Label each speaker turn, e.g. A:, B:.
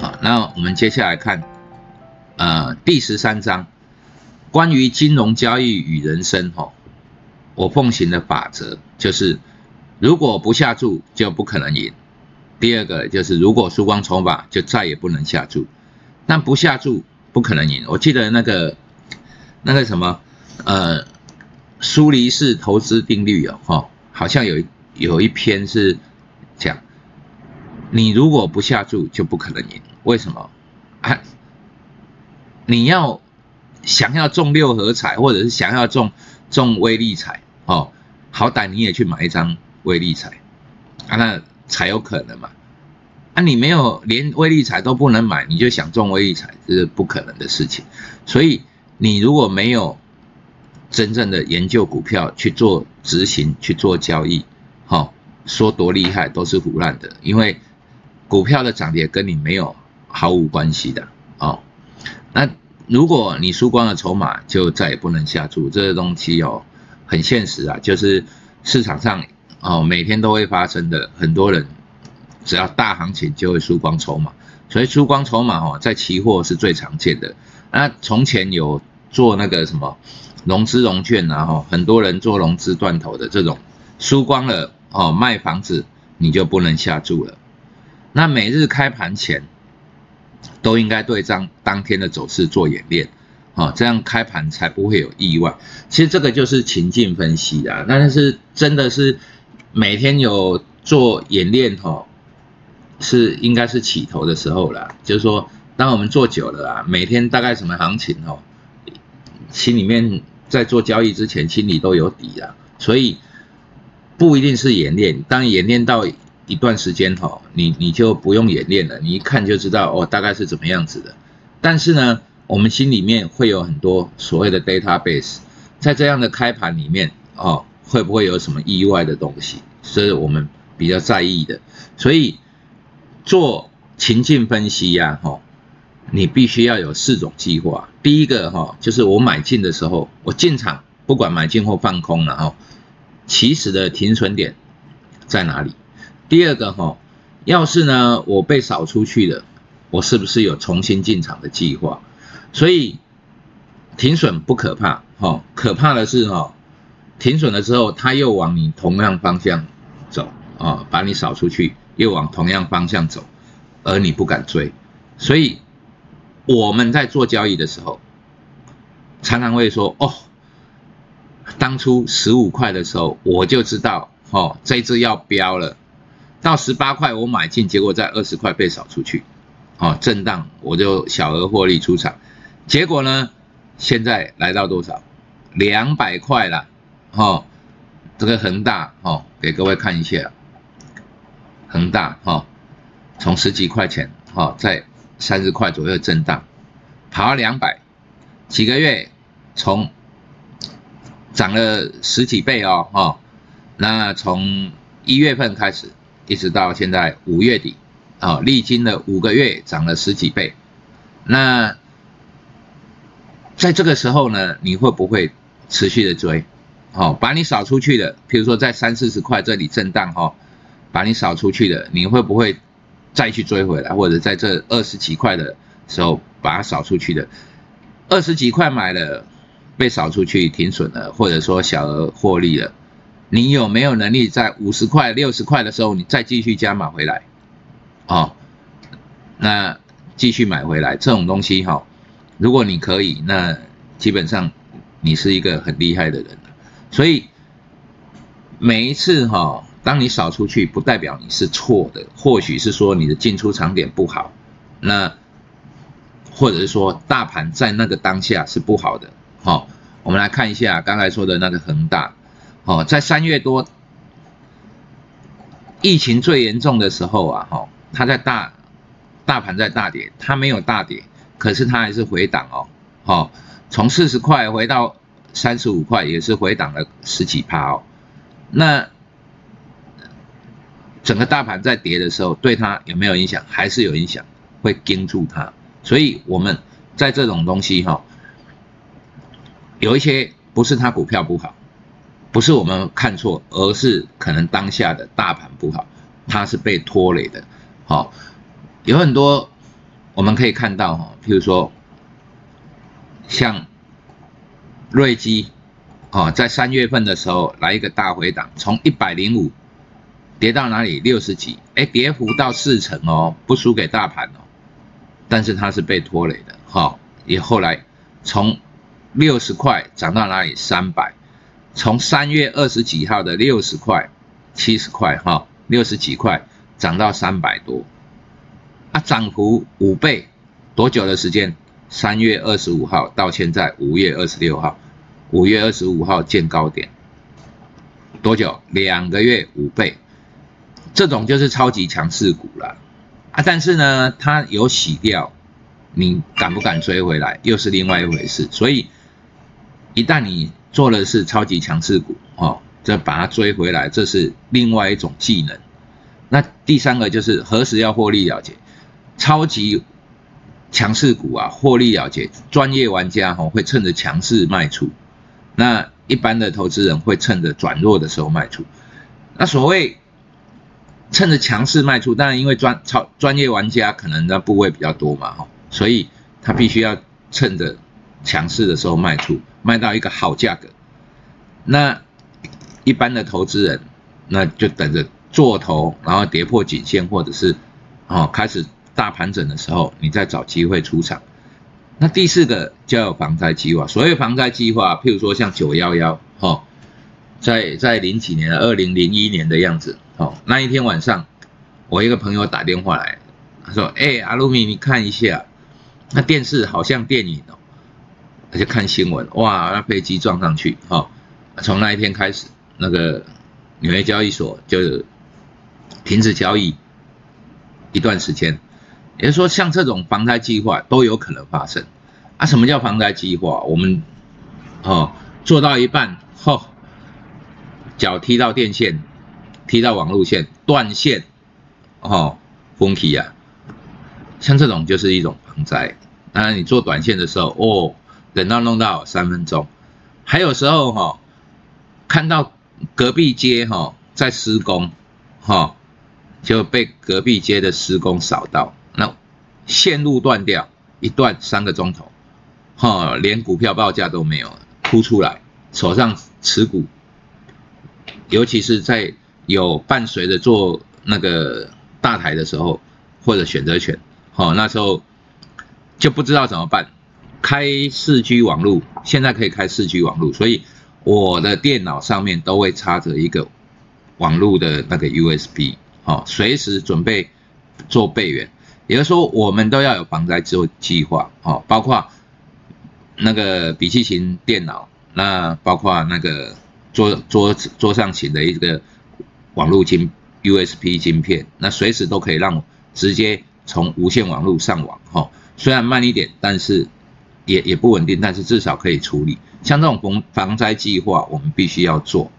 A: 好，那我们接下来看，呃，第十三章，关于金融交易与人生，哈，我奉行的法则就是，如果不下注就不可能赢。第二个就是，如果输光筹码就再也不能下注，但不下注不可能赢。我记得那个那个什么，呃，苏黎世投资定律哦，哈，好像有有一篇是讲，你如果不下注就不可能赢。为什么？啊，你要想要中六合彩，或者是想要中中威力彩，哦，好歹你也去买一张威力彩，啊，那才有可能嘛。啊，你没有连威力彩都不能买，你就想中威力彩，这是不可能的事情。所以你如果没有真正的研究股票去做执行去做交易，哈，说多厉害都是胡乱的，因为股票的涨跌跟你没有。毫无关系的哦。那如果你输光了筹码，就再也不能下注。这个东西哦，很现实啊，就是市场上哦每天都会发生的。很多人只要大行情就会输光筹码，所以输光筹码哦，在期货是最常见的。那从前有做那个什么融资融券啊，哈，很多人做融资断头的这种，输光了哦，卖房子你就不能下注了。那每日开盘前。都应该对当当天的走势做演练，哦，这样开盘才不会有意外。其实这个就是情境分析的，但是真的是每天有做演练，哈，是应该是起头的时候了。就是说，当我们做久了啊，每天大概什么行情，哦，心里面在做交易之前心里都有底啊，所以不一定是演练，当演练到。一段时间哈，你你就不用演练了，你一看就知道哦，大概是怎么样子的。但是呢，我们心里面会有很多所谓的 database，在这样的开盘里面哦，会不会有什么意外的东西，是我们比较在意的。所以做情境分析呀，哈，你必须要有四种计划。第一个哈，就是我买进的时候，我进场不管买进或放空了哈，起始的停损点在哪里？第二个哈，要是呢我被扫出去了，我是不是有重新进场的计划？所以停损不可怕哈，可怕的是哈，停损了之后他又往你同样方向走啊，把你扫出去，又往同样方向走，而你不敢追。所以我们在做交易的时候，常常会说哦，当初十五块的时候我就知道哦，这只要飙了。到十八块我买进，结果在二十块被扫出去，哦，震荡我就小额获利出场，结果呢，现在来到多少？两百块了，哦，这个恒大，哦，给各位看一下，恒大，哦，从十几块钱，哦，在三十块左右震荡，跑到两百，几个月从涨了十几倍哦，哦，那从一月份开始。一直到现在五月底，啊，历经了五个月，涨了十几倍。那在这个时候呢，你会不会持续的追？好，把你扫出去的，比如说在三四十块这里震荡，哈，把你扫出去的，你会不会再去追回来？或者在这二十几块的时候把它扫出去的，二十几块买了，被扫出去停损了，或者说小额获利了？你有没有能力在五十块、六十块的时候，你再继续加码回来？哦，那继续买回来这种东西哈，如果你可以，那基本上你是一个很厉害的人所以每一次哈，当你扫出去，不代表你是错的，或许是说你的进出场点不好，那或者是说大盘在那个当下是不好的。好，我们来看一下刚才说的那个恒大。哦，在三月多疫情最严重的时候啊，哈，它在大大盘在大跌，它没有大跌，可是它还是回档哦，好，从四十块回到三十五块，也是回档了十几趴哦。那整个大盘在跌的时候，对它有没有影响？还是有影响，会盯住它。所以我们在这种东西哈，有一些不是它股票不好。不是我们看错，而是可能当下的大盘不好，它是被拖累的。好，有很多我们可以看到哈，譬如说像瑞基，哦，在三月份的时候来一个大回档，从一百零五跌到哪里六十几，哎，跌幅到四成哦，不输给大盘哦，但是它是被拖累的哈，也后来从六十块涨到哪里三百，从三月二十几号的六十块、七十块哈，六十几块涨到三百多。啊，涨幅五倍，多久的时间？三月二十五号到现在五月二十六号，五月二十五号见高点，多久？两个月五倍，这种就是超级强势股了啊！但是呢，它有洗掉，你敢不敢追回来，又是另外一回事。所以，一旦你做的是超级强势股，哦，再把它追回来，这是另外一种技能。那第三个就是何时要获利了结。超级强势股啊，获利了结，专业玩家哈会趁着强势卖出，那一般的投资人会趁着转弱的时候卖出。那所谓趁着强势卖出，当然因为专超专业玩家可能的部位比较多嘛哈，所以他必须要趁着强势的时候卖出，卖到一个好价格。那一般的投资人那就等着做头，然后跌破颈线或者是哦开始。大盘整的时候，你再找机会出场。那第四个叫防灾计划。所谓防灾计划，譬如说像九幺幺，哈，在在零几年，二零零一年的样子，哦，那一天晚上，我一个朋友打电话来，他说：“哎，阿鲁米，你看一下，那电视好像电影哦。”而且看新闻，哇，那飞机撞上去，哈，从那一天开始，那个纽约交易所就停止交易一段时间。也就是说，像这种防灾计划都有可能发生啊！什么叫防灾计划？我们哦做到一半，吼，脚踢到电线，踢到网路线，断线，哦，封起啊！像这种就是一种防灾。当然，你做短线的时候，哦，等到弄到三分钟，还有时候哈，看到隔壁街哈在施工，哈，就被隔壁街的施工扫到。那线路断掉，一断三个钟头，哈，连股票报价都没有，哭出来，手上持股，尤其是在有伴随着做那个大台的时候，或者选择权，哈，那时候就不知道怎么办，开四 G 网络，现在可以开四 G 网络，所以我的电脑上面都会插着一个网络的那个 USB，哦，随时准备做备援。也就是说，我们都要有防灾之计划，哦，包括那个笔记型电脑，那包括那个桌桌子桌上型的一个网络晶 USB 晶片，那随时都可以让直接从无线网络上网，哈，虽然慢一点，但是也也不稳定，但是至少可以处理。像这种防防灾计划，我们必须要做。